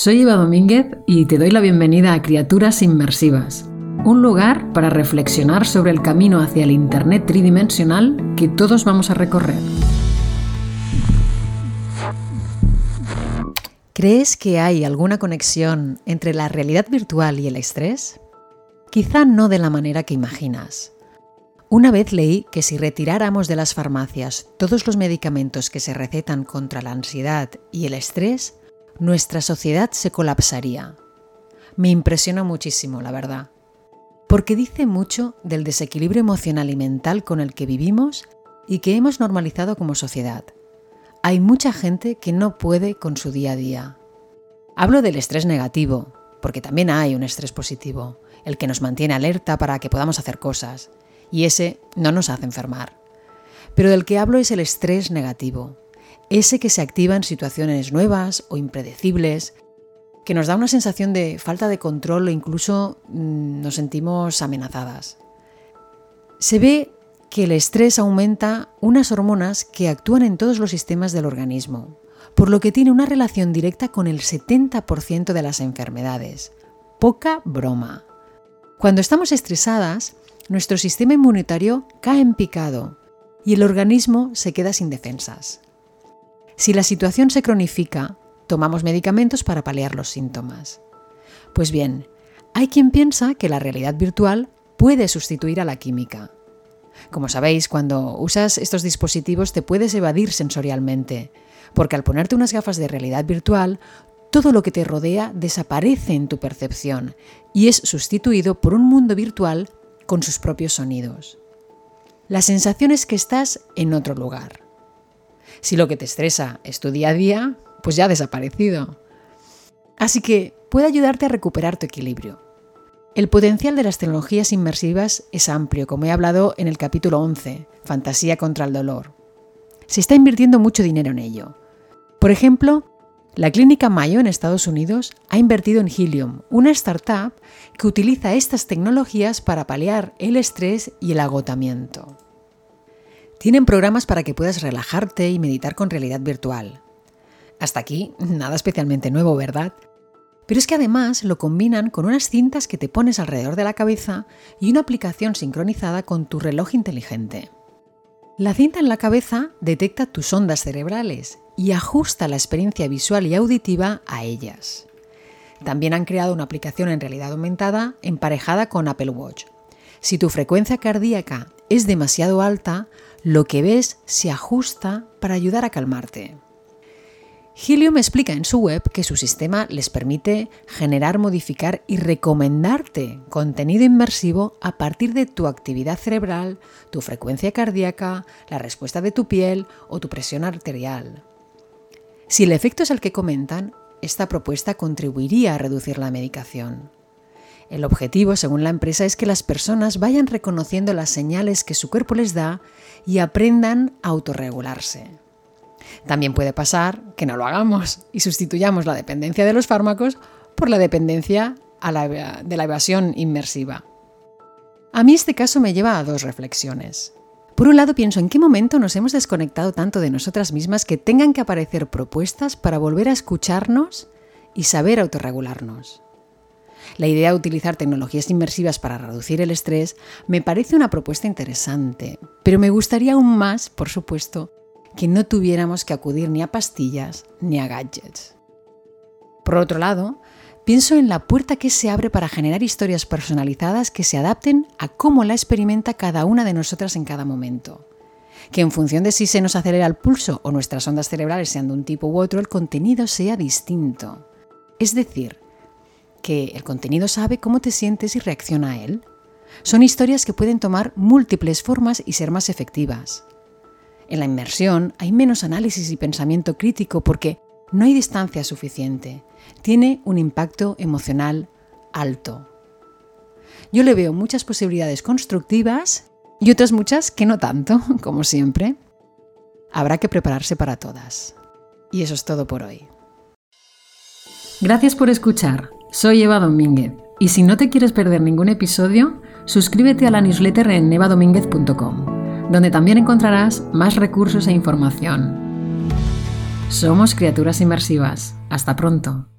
Soy Eva Domínguez y te doy la bienvenida a Criaturas Inmersivas, un lugar para reflexionar sobre el camino hacia el Internet tridimensional que todos vamos a recorrer. ¿Crees que hay alguna conexión entre la realidad virtual y el estrés? Quizá no de la manera que imaginas. Una vez leí que si retiráramos de las farmacias todos los medicamentos que se recetan contra la ansiedad y el estrés, nuestra sociedad se colapsaría. Me impresionó muchísimo, la verdad, porque dice mucho del desequilibrio emocional y mental con el que vivimos y que hemos normalizado como sociedad. Hay mucha gente que no puede con su día a día. Hablo del estrés negativo, porque también hay un estrés positivo, el que nos mantiene alerta para que podamos hacer cosas, y ese no nos hace enfermar. Pero del que hablo es el estrés negativo, ese que se activa en situaciones nuevas o impredecibles, que nos da una sensación de falta de control o incluso mm, nos sentimos amenazadas. Se ve que el estrés aumenta unas hormonas que actúan en todos los sistemas del organismo, por lo que tiene una relación directa con el 70% de las enfermedades. Poca broma. Cuando estamos estresadas, nuestro sistema inmunitario cae en picado y el organismo se queda sin defensas. Si la situación se cronifica, tomamos medicamentos para paliar los síntomas. Pues bien, hay quien piensa que la realidad virtual puede sustituir a la química. Como sabéis, cuando usas estos dispositivos te puedes evadir sensorialmente, porque al ponerte unas gafas de realidad virtual, todo lo que te rodea desaparece en tu percepción y es sustituido por un mundo virtual con sus propios sonidos. La sensación es que estás en otro lugar. Si lo que te estresa es tu día a día, pues ya ha desaparecido. Así que puede ayudarte a recuperar tu equilibrio. El potencial de las tecnologías inmersivas es amplio, como he hablado en el capítulo 11, Fantasía contra el dolor. Se está invirtiendo mucho dinero en ello. Por ejemplo, la clínica Mayo en Estados Unidos ha invertido en Helium, una startup que utiliza estas tecnologías para paliar el estrés y el agotamiento. Tienen programas para que puedas relajarte y meditar con realidad virtual. Hasta aquí, nada especialmente nuevo, ¿verdad? Pero es que además lo combinan con unas cintas que te pones alrededor de la cabeza y una aplicación sincronizada con tu reloj inteligente. La cinta en la cabeza detecta tus ondas cerebrales y ajusta la experiencia visual y auditiva a ellas. También han creado una aplicación en realidad aumentada emparejada con Apple Watch. Si tu frecuencia cardíaca es demasiado alta, lo que ves se ajusta para ayudar a calmarte. Helium explica en su web que su sistema les permite generar, modificar y recomendarte contenido inmersivo a partir de tu actividad cerebral, tu frecuencia cardíaca, la respuesta de tu piel o tu presión arterial. Si el efecto es el que comentan, esta propuesta contribuiría a reducir la medicación. El objetivo, según la empresa, es que las personas vayan reconociendo las señales que su cuerpo les da y aprendan a autorregularse. También puede pasar que no lo hagamos y sustituyamos la dependencia de los fármacos por la dependencia de la evasión inmersiva. A mí este caso me lleva a dos reflexiones. Por un lado pienso en qué momento nos hemos desconectado tanto de nosotras mismas que tengan que aparecer propuestas para volver a escucharnos y saber autorregularnos. La idea de utilizar tecnologías inmersivas para reducir el estrés me parece una propuesta interesante, pero me gustaría aún más, por supuesto, que no tuviéramos que acudir ni a pastillas ni a gadgets. Por otro lado, pienso en la puerta que se abre para generar historias personalizadas que se adapten a cómo la experimenta cada una de nosotras en cada momento. Que en función de si se nos acelera el pulso o nuestras ondas cerebrales sean de un tipo u otro, el contenido sea distinto. Es decir, que el contenido sabe cómo te sientes y reacciona a él. Son historias que pueden tomar múltiples formas y ser más efectivas. En la inmersión hay menos análisis y pensamiento crítico porque no hay distancia suficiente. Tiene un impacto emocional alto. Yo le veo muchas posibilidades constructivas y otras muchas que no tanto, como siempre. Habrá que prepararse para todas. Y eso es todo por hoy. Gracias por escuchar. Soy Eva Domínguez y si no te quieres perder ningún episodio, suscríbete a la newsletter en evadomínguez.com, donde también encontrarás más recursos e información. Somos criaturas inmersivas. Hasta pronto.